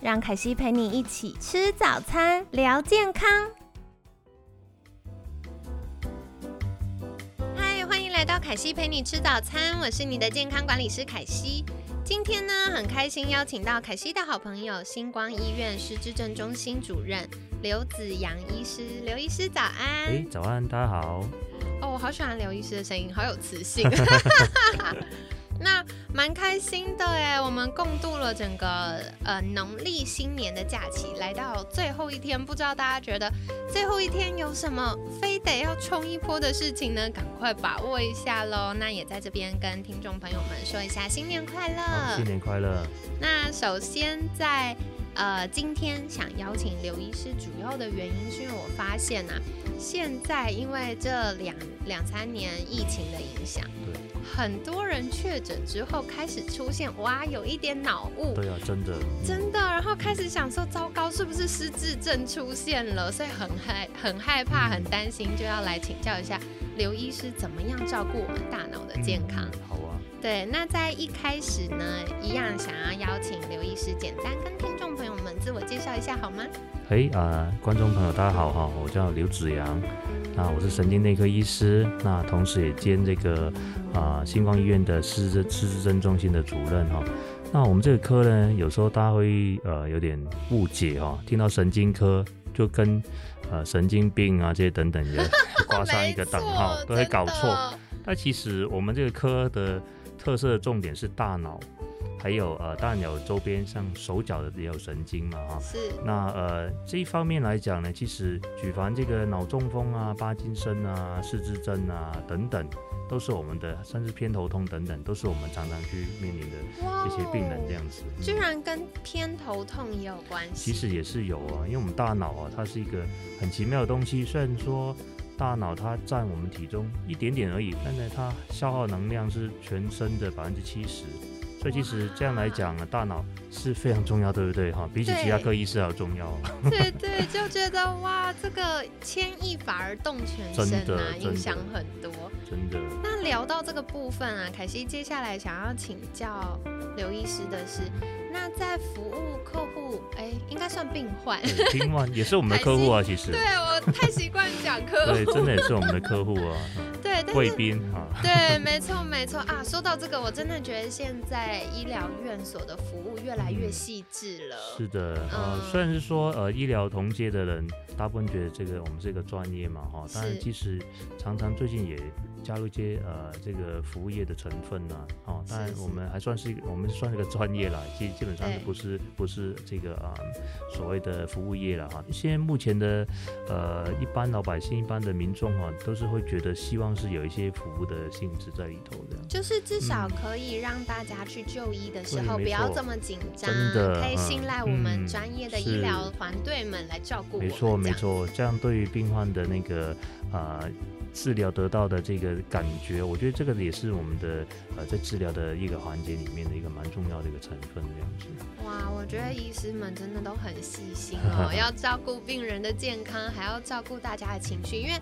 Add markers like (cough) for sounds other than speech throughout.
让凯西陪你一起吃早餐，聊健康。嗨，欢迎来到凯西陪你吃早餐，我是你的健康管理师凯西。今天呢，很开心邀请到凯西的好朋友，星光医院失智症中心主任刘子阳医师。刘医师早安。哎，早安，大家好。哦，我好喜欢刘医师的声音，好有磁性。(laughs) (laughs) (laughs) 那蛮开心的哎，我们共度了整个呃农历新年的假期，来到最后一天，不知道大家觉得最后一天有什么非得要冲一波的事情呢？赶快把握一下喽！那也在这边跟听众朋友们说一下新年快乐，新年快乐。那首先在呃今天想邀请刘医师，主要的原因是因为我发现呐，现在因为这两两三年疫情的影响。对很多人确诊之后开始出现哇，有一点脑雾。对啊，真的，真的。然后开始想说，糟糕，是不是失智症出现了？所以很害、很害怕、很担心，就要来请教一下刘医师，怎么样照顾我们大脑的健康？好啊。对，那在一开始呢，一样想要邀请刘医师简单跟听众自我介绍一下，好吗？嘿啊，观众朋友大家好哈，我叫刘子阳。那我是神经内科医师，那同时也兼这个啊星光医院的失智失智症中心的主任哈。那我们这个科呢，有时候大家会呃有点误解哈，听到神经科就跟呃神经病啊这些等等的 (laughs) 挂上一个等号，都会搞错。但其实我们这个科的特色重点是大脑。还有呃，当然有周边像手脚的也有神经嘛哈。是。那呃这一方面来讲呢，其实举凡这个脑中风啊、帕金森啊、失智症啊等等，都是我们的，甚至偏头痛等等，都是我们常常去面临的一些病人这样子。居然跟偏头痛也有关系？其实也是有啊，因为我们大脑啊，它是一个很奇妙的东西。虽然说大脑它占我们体重一点点而已，但是它消耗能量是全身的百分之七十。所以其实这样来讲呢，大脑是非常重要，对不对？哈，比起其他科医师还要重要。(laughs) 对对，就觉得哇，这个牵一发而动全身啊，影响很多。真的。那聊到这个部分啊，凯西接下来想要请教刘医师的是，那在服务客户，哎，应该算病患。病患也是我们的 (laughs) 客户啊，其实。对我太习惯讲客户。对，真的也是我们的 (laughs) 客户啊。对，贵宾啊。对，没错没错啊。说到这个，我真的觉得现在医疗院所的服务越来越细致了。是的，呃，虽然是说呃医疗同阶的人，大部分觉得这个我们是一个专业嘛，哈，但是其实常常最近也加入一些呃这个服务业的成分呢，哦，当然我们还算是我们算是个专业啦，基基本上是不是不是这个啊所谓的服务业了哈。现在目前的呃一般老百姓、一般的民众哈，都是会觉得希望是有一些服务的性质在里头的，就是至少可以让大家去就医的时候不要这么紧张，可以信赖我们专业的医疗团队们来照顾。没错没错，这样对于病患的那个啊。治疗得到的这个感觉，我觉得这个也是我们的呃在治疗的一个环节里面的一个蛮重要的一个成分，这样子。哇，我觉得医师们真的都很细心哦，(laughs) 要照顾病人的健康，还要照顾大家的情绪。因为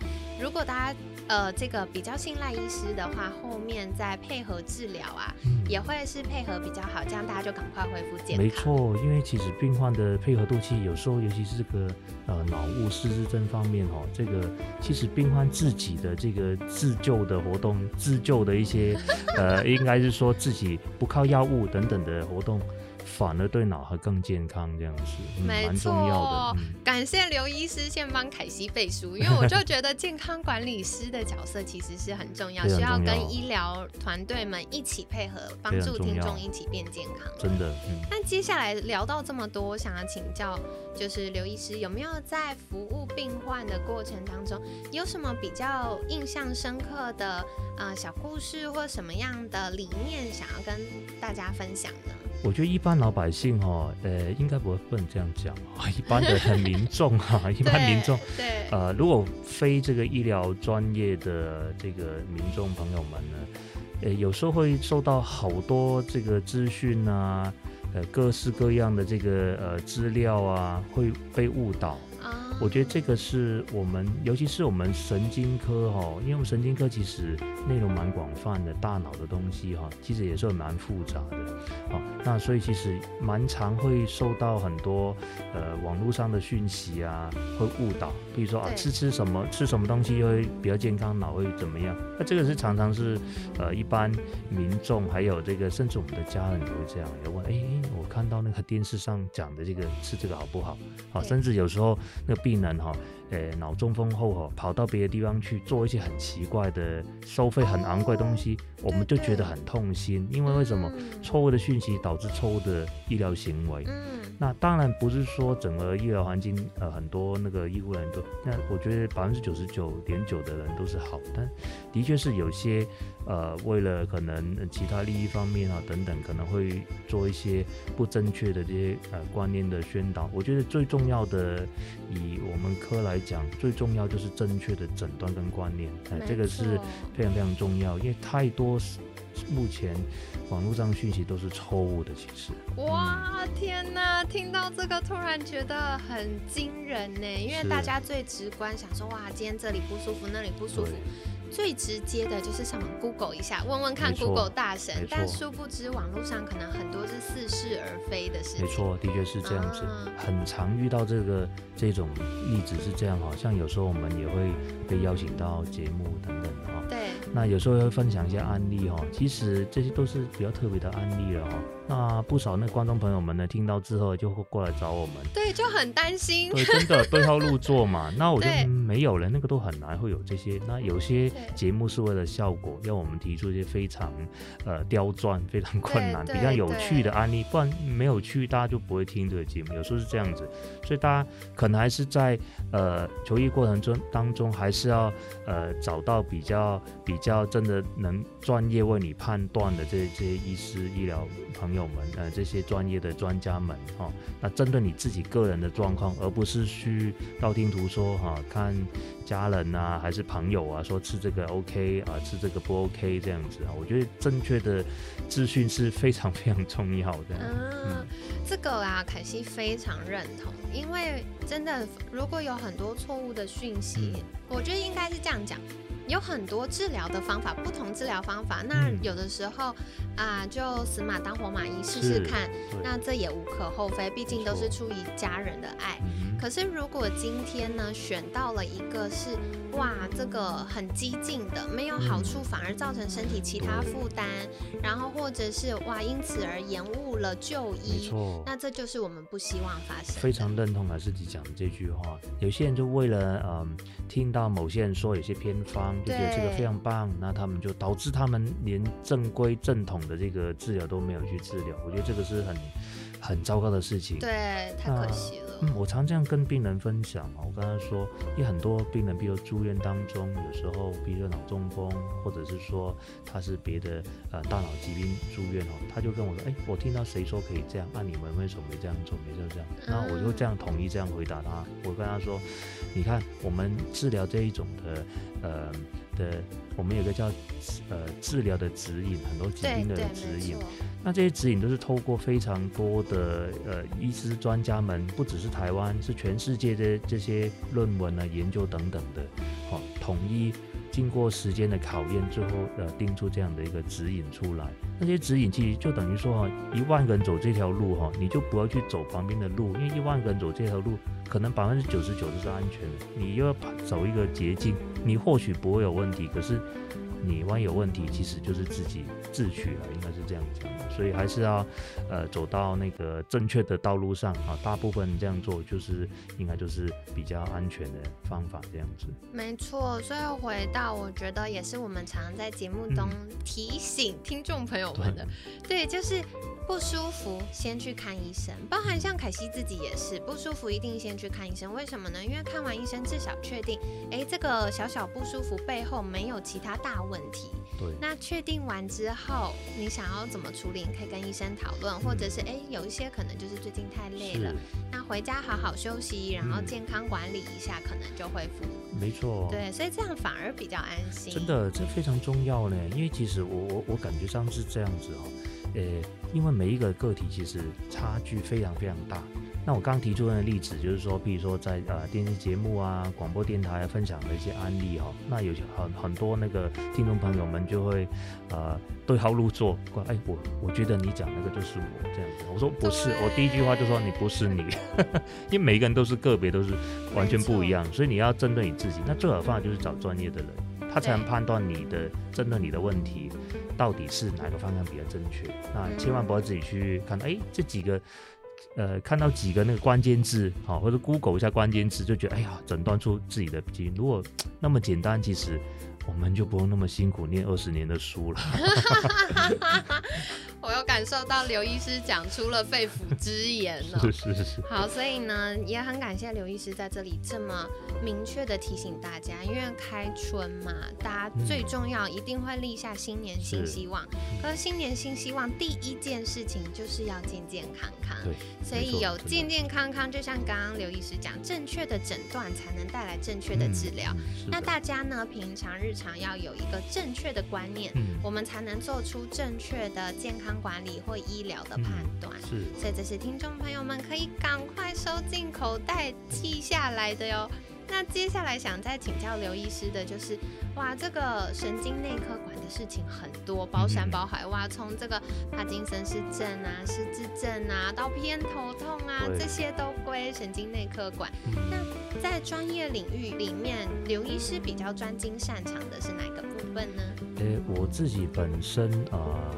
如果大家呃这个比较信赖医师的话，后面再配合治疗啊，也会是配合比较好，这样大家就赶快恢复健康。没错，因为其实病患的配合度其实有时候，尤其是这个呃脑雾失智症方面哦，这个其实病患自己的。的这个自救的活动，自救的一些，呃，应该是说自己不靠药物等等的活动。反而对脑还更健康，这样子蛮重要的。感谢刘医师先帮凯西背书，因为我就觉得健康管理师的角色其实是很重要，需要跟医疗团队们一起配合，帮助听众一起变健康。真的。那接下来聊到这么多，我想要请教，就是刘医师有没有在服务病患的过程当中，有什么比较印象深刻的呃小故事，或什么样的理念想要跟大家分享呢？我觉得一般老百姓哈，呃，应该不会不能这样讲啊。(laughs) 一般的民众 (laughs) 哈，一般民众，对，呃，如果非这个医疗专业的这个民众朋友们呢，呃，有时候会受到好多这个资讯啊，呃，各式各样的这个呃资料啊，会被误导。我觉得这个是我们，尤其是我们神经科哈，因为我们神经科其实内容蛮广泛的，大脑的东西哈，其实也是蛮复杂的，哦，那所以其实蛮常会受到很多呃网络上的讯息啊，会误导，比如说啊吃吃什么吃什么东西会比较健康，脑会怎么样？那这个是常常是呃一般民众还有这个甚至我们的家人也会这样要问，哎，我看到那个电视上讲的这个吃这个好不好？好，甚至有时候那。病人哈，呃，脑中风后哈，跑到别的地方去做一些很奇怪的、收费很昂贵东西，我们就觉得很痛心，因为为什么错误的讯息导致错误的医疗行为？嗯，那当然不是说整个医疗环境呃很多那个医护人都，那我觉得百分之九十九点九的人都是好，但的确是有些。呃，为了可能其他利益方面啊等等，可能会做一些不正确的这些呃观念的宣导。我觉得最重要的，以我们科来讲，最重要就是正确的诊断跟观念，哎，这个是非常非常重要，因为太多目前网络上讯息都是错误的，其实。哇，天哪！听到这个突然觉得很惊人呢，因为大家最直观想说，哇，今天这里不舒服，那里不舒服。最直接的就是上网 Google 一下，问问看 Google 大神，但殊不知网络上可能很多是似是而非的事情。没错，的确是这样子，很常遇到这个这种例子是这样好，像有时候我们也会被邀请到节目等等的哈。对。那有时候会分享一些案例哈，其实这些都是比较特别的案例了哈。那不少那观众朋友们呢，听到之后就会过来找我们，对，就很担心，对，真的 (laughs) 对号入座嘛。那我就没有了，那个都很难会有这些。那有些节目是为了效果，要我们提出一些非常呃刁钻、非常困难、比较有趣的案例，不然没有趣，大家就不会听这个节目。有时候是这样子，所以大家可能还是在呃求医过程中当中，还是要呃找到比较比较真的能专业为你判断的这这些医师、医疗朋友。们，呃，这些专业的专家们，哈，那针对你自己个人的状况，而不是去道听途说，哈，看家人啊，还是朋友啊，说吃这个 OK 啊，吃这个不 OK 这样子啊，我觉得正确的资讯是非常非常重要的。嗯，这个啊，凯西非常认同，因为真的如果有很多错误的讯息，我觉得应该是这样讲。有很多治疗的方法，不同治疗方法，那有的时候啊，就死马当活马医试试看，那这也无可厚非，毕竟都是出于家人的爱。可是如果今天呢，选到了一个是哇，这个很激进的，没有好处，反而造成身体其他负担，然后或者是哇，因此而延误了就医，那这就是我们不希望发生。非常认同老师你讲的这句话，有些人就为了嗯，听到某些人说有些偏方。就觉得这个非常棒，那他们就导致他们连正规正统的这个治疗都没有去治疗，我觉得这个是很很糟糕的事情。对，太可惜了。嗯，我常这样跟病人分享嘛，我跟他说，因为很多病人，比如住院当中，有时候比如脑中风，或者是说他是别的呃大脑疾病住院哦，他就跟我说，哎，我听到谁说可以这样，那你们为什么没这样做？没就这样，那我就这样统一这样回答他，我跟他说，你看我们治疗这一种的。呃的，我们有个叫呃治疗的指引，很多疾病的指引。那这些指引都是透过非常多的呃医师专家们，不只是台湾，是全世界的这些论文啊、研究等等的，好统一。经过时间的考验，之后呃定出这样的一个指引出来。那些指引其实就等于说哈，一万个人走这条路哈，你就不要去走旁边的路，因为一万个人走这条路，可能百分之九十九都是安全的。你又要走一个捷径，你或许不会有问题，可是。你万一有问题，其实就是自己自取了，应该是这样讲的。所以还是要，呃，走到那个正确的道路上啊。大部分这样做，就是应该就是比较安全的方法，这样子。没错，所以回到我觉得也是我们常常在节目中提醒听众朋友们的，对，就是不舒服先去看医生，包含像凯西自己也是不舒服，一定先去看医生。为什么呢？因为看完医生至少确定，哎，这个小小不舒服背后没有其他大问。问题。对，那确定完之后，你想要怎么处理，你可以跟医生讨论，或者是哎、有一些可能就是最近太累了，那回家好好休息，然后嗯健康管理一下，可能就恢复。没错。对，所以这样反而比较安心。真的，这非常重要呢。因为其实我我我感觉上是这样子哦，呃，因为每一个个体其实差距非常非常大。那我刚刚提出的例子就是说，比如说在呃电视节目啊、广播电台分享的一些案例哈、那有些很很多那个听众朋友们就会呃对号入座，说哎我我觉得你讲那个就是我这样子。我说不是，我第一句话就说你不是你，(laughs) 因为每个人都是个别，都是完全不一样，所以你要针对你自己。那最好的方法就是找专业的人。他才能判断你的针对你的问题到底是哪个方向比较正确。那千万不要自己去看，哎、这几个。呃，看到几个那个关键字，好、或者 Google 一下关键字，就觉得哎呀，诊断出自己的基因。如果那么简单，其实我们就不用那么辛苦念二十年的书了。(laughs) 我有感受到刘医师讲出了肺腑之言哦。(laughs) 是是是，好，所以呢，也很感谢刘医师在这里这么明确的提醒大家，因为开春嘛，大家最重要一定会立下新年新希望。可是新年新希望，第一件事情就是要健健康康。对，所以有健健康康，就像刚刚刘医师讲，正确的诊断才能带来正确的治疗。那大家呢，平常日常要有一个正确的观念，嗯我们才能做出正确的健康管理或医疗的判断。是所以这是听众朋友们可以赶快收进口袋记下来的哟。那接下来想再请教刘医师的就是，哇，这个神经内科管的事情很多，包山包海，哇，从这个帕金森氏症啊、失智症啊，到偏头痛啊，这些都归神经内科管。嗯那在专业领域里面，刘医师比较专精擅长的是哪个部分呢？诶，我自己本身呃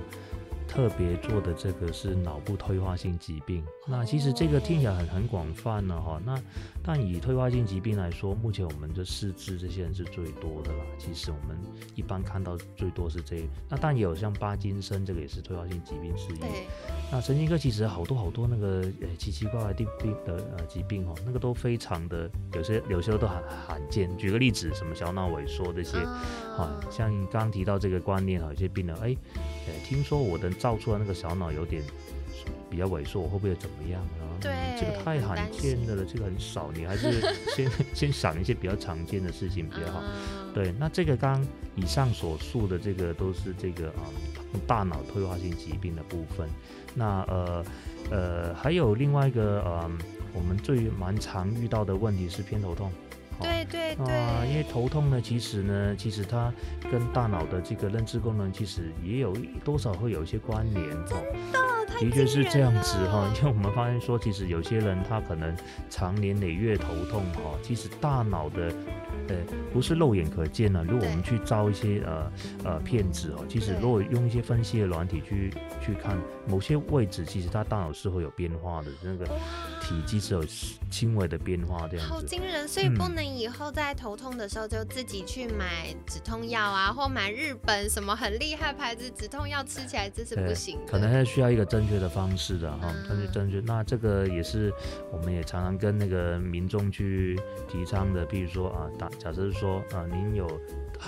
特别做的这个是脑部退化性疾病。那其实这个听起来很很广泛了哈。那但以退化性疾病来说，目前我们的失智这些人是最多的啦。其实我们一般看到最多是这个，那但也有像巴金森这个也是退化性疾病之一。那神经科其实好多好多那个呃奇奇怪怪的病的呃疾病哦，那个都非常的有些有些都很罕见。举个例子，什么小脑萎缩这些。啊啊，像刚刚提到这个观念哈，有些病人哎，呃，听说我的造出来那个小脑有点比较萎缩，我会不会怎么样啊？对这个太罕见的了，这个很少，你还是 (laughs) 先先想一些比较常见的事情比较好。啊对，那这个刚刚以上所述的这个都是这个啊、大脑退化性疾病的部分。那呃呃还有另外一个呃我们最蛮常遇到的问题是偏头痛。哦对对对，啊，因为头痛呢，其实呢，其实它跟大脑的这个认知功能其实也有多少会有一些关联哦。哦太的确是这样子哈、因为我们发现说，其实有些人他可能常年累月头痛哈、其实大脑的呃不是肉眼可见的。如果我们去招一些呃呃骗子哦，其实如果用一些分析的软体去去看某些位置，其实他大脑是会有变化的，那个体积是有轻微的变化这样子。好惊人，所以不嗯能以后在头痛的时候就自己去买止痛药啊，或买日本什么很厉害牌子止痛药吃起来，这是不行的。可能还需要一个正确的方式的哈，正确嗯正确。那这个也是我们也常常跟那个民众去提倡的，比如说啊，打假设说啊，您有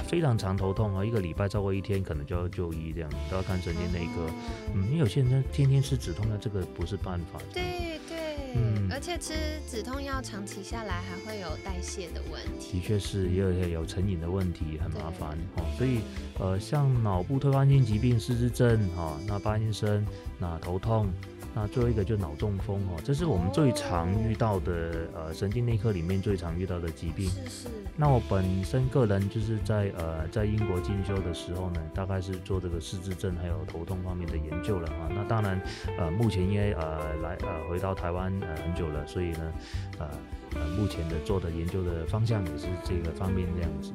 非常长头痛啊，一个礼拜超过一天，可能就要就医这样，都要看神经内科。哦嗯，因为有些人天天吃止痛药，这个不是办法。对对，嗯而且吃止痛药长期下来还会有代谢的问题。的确是也有有成瘾的问题，很麻烦哦。所以呃，像脑部退化性疾病、失智症哈、那帕金森、那头痛，那最后一个就脑中风哦，这是我们最常遇到的呃神经内科里面最常遇到的疾病。是是，那我本身个人就是在呃在英国进修的时候呢，大概是做这个失智症还有头痛方面的研究了啊。那当然呃目前因为呃来呃回到台湾呃很久了，所以呢呃呃目前的做的研究的方向也是这个方面这样子。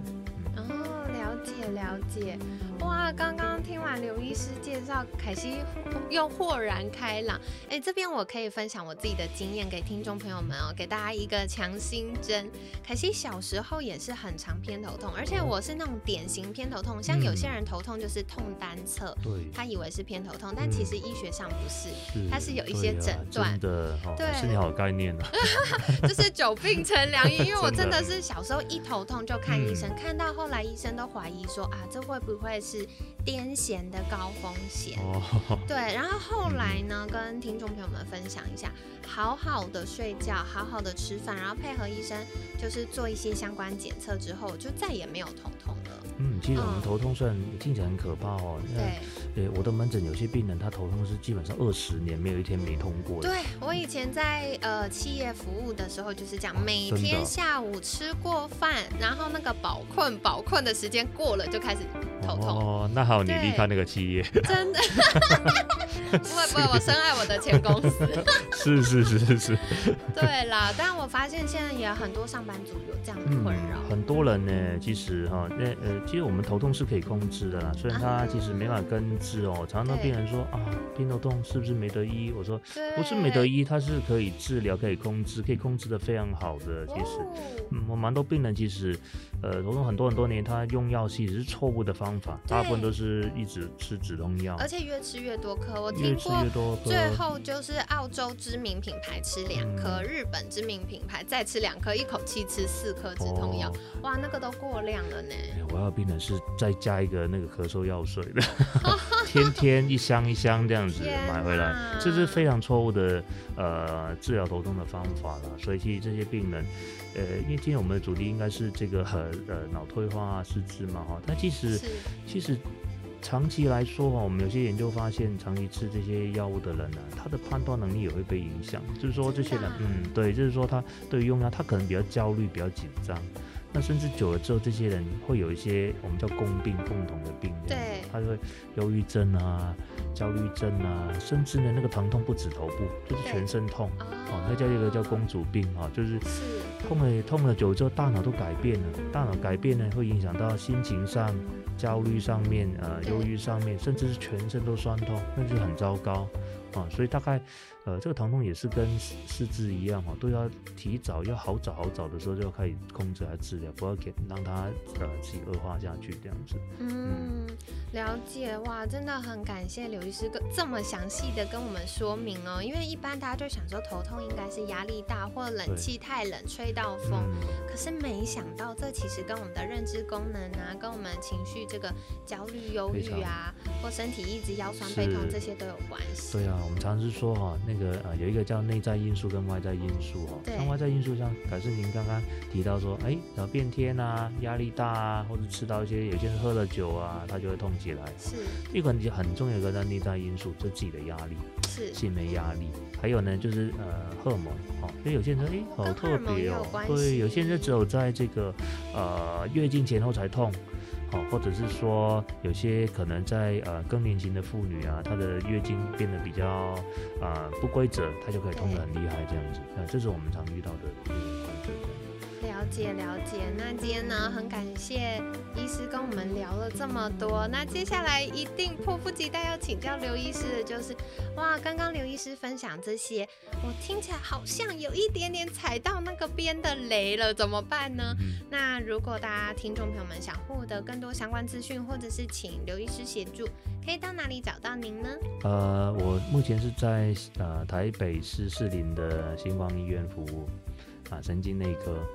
哦，了解了解。哇，刚刚听完刘医师介绍，凯西又豁然开朗。哎，这边我可以分享我自己的经验给听众朋友们哦，给大家一个强心针。凯西小时候也是很常偏头痛，而且我是那种典型偏头痛，像有些人头痛就是痛单侧，对，他以为是偏头痛，但其实医学上不是，是它是有一些诊断真的哈，对是你好概念啊。(laughs) 就是久病成良医。因为我真的是 (laughs) 小时候一头痛就看医生，看到后来医生都怀疑你说啊，这会不会是癫痫的高风险？哦，对，然后后来呢，跟听众朋友们分享一下，好好的睡觉，好好的吃饭，然后配合医生就是做一些相关检测之后，就再也没有头痛了。嗯，其实我们嗯头痛虽然听起来很可怕哦，那对，呃，我的门诊有些病人他头痛是基本上二十年没有一天没痛过的。对我以前在呃企业服务的时候就是这样，哦每天下午吃过饭，然后那个饱困饱困的时间过了就开始头痛，哦，那好，你对离开那个企业，(laughs) (laughs) 真的。(laughs) 不会不会，我深爱我的前公司。是是是是是，对啦，但我发现现在也很多上班族有这样的困扰。很多人呢，其实哈，那呃，其实我们头痛是可以控制的啦，虽然它其实没法根治哦。常常对病人说啊，偏头痛是不是没得医？我说，不是没得医，它是可以治疗、可以控制、可以控制的非常好的。其实，哦嗯，我蛮多病人其实，呃，头痛很多很多年，他用药其实是错误的方法，大部分都是一直吃止痛药而，且越吃越多颗，我听过。最后就是澳洲知名品牌吃两颗，嗯日本知名品牌再吃两颗，一口气吃四颗止痛药，哦哇，那个都过量了呢。哎我要病人是再加一个那个咳嗽药水的，(laughs) 天天一箱一箱这样子买回来哪，这是非常错误的呃治疗头痛的方法啦。所以其实这些病人，呃，因为今天我们的主题应该是这个呃呃脑退化啊失智嘛哈，但其实是，其实长期来说哈，我们有些研究发现，长期吃这些药物的人呢、他的判断能力也会被影响。就是说这些人嗯，对，就是说他对于用药，他可能比较焦虑、比较紧张。那甚至久了之后，这些人会有一些我们叫共病、共同的病，对他就会忧郁症啊、焦虑症啊，甚至呢那个疼痛不止头部，就是全身痛。哦，哦那叫一个叫公主病啊，就是是，痛了痛了久之后，大脑都改变了，大脑改变呢会影响到心情上、焦虑上面、呃忧郁上面，甚至是全身都酸痛，那就很糟糕啊。所以大概呃这个疼痛也是跟四肢一样哦，都要提早要好早好早的时候就要开始控制来治疗，不要给让它呃自己恶化下去这样子。嗯，了解哇，真的很感谢刘医师跟这么详细的跟我们说明哦，因为一般大家就想说头痛应该是压力大或冷气太冷吹到风，嗯，可是没想到，这其实跟我们的认知功能啊，跟我们情绪这个焦虑、忧郁啊，或身体一直腰酸背痛这些都有关系。对啊，我们常是说哈、那个呃有一个叫内在因素跟外在因素哦、像外在因素像凯是您刚刚提到说，哎，然后变天啊，压力大啊，或者吃到一些有些人喝了酒啊，他就会痛起来。是一个很很重要的一个内在因素，就是自己的压力，是，心理压力。还有呢，就是呃荷尔蒙哦，所以有些人说，哎，好特别哦对，有些人就只有在这个呃月经前后才痛。好，或者是说有些可能在呃更年期的妇女啊，她的月经变得比较啊、呃不规则，她就可以痛得很厉害这样子。那，这是我们常遇到的。了解了解。那今天呢，很感谢医师跟我们聊了这么多。那接下来一定迫不及待要请教刘医师的就是，哇，刚刚刘医师分享这些，我听起来好像有一点点踩到那个边的雷了，怎么办呢？嗯那如果大家听众朋友们想获得更多相关资讯，或者是请刘医师协助，可以到哪里找到您呢？呃，我目前是在呃台北市士林的星光医院服务啊，神经内科。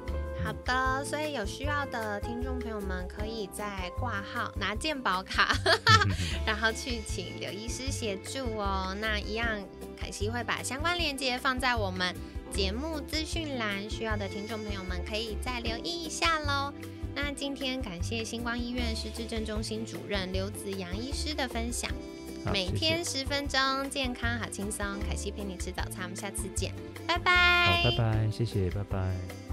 好的，所以有需要的听众朋友们可以在挂号拿健保卡，(laughs) 然后去请刘医师协助哦。那一样，凯西会把相关链接放在我们节目资讯栏，需要的听众朋友们可以再留意一下喽。那今天感谢星光医院失智症中心主任刘子阳医师的分享，每天十分钟，健康好轻松。凯西陪你吃早餐，我们下次见，拜拜好，拜拜，谢谢，拜拜。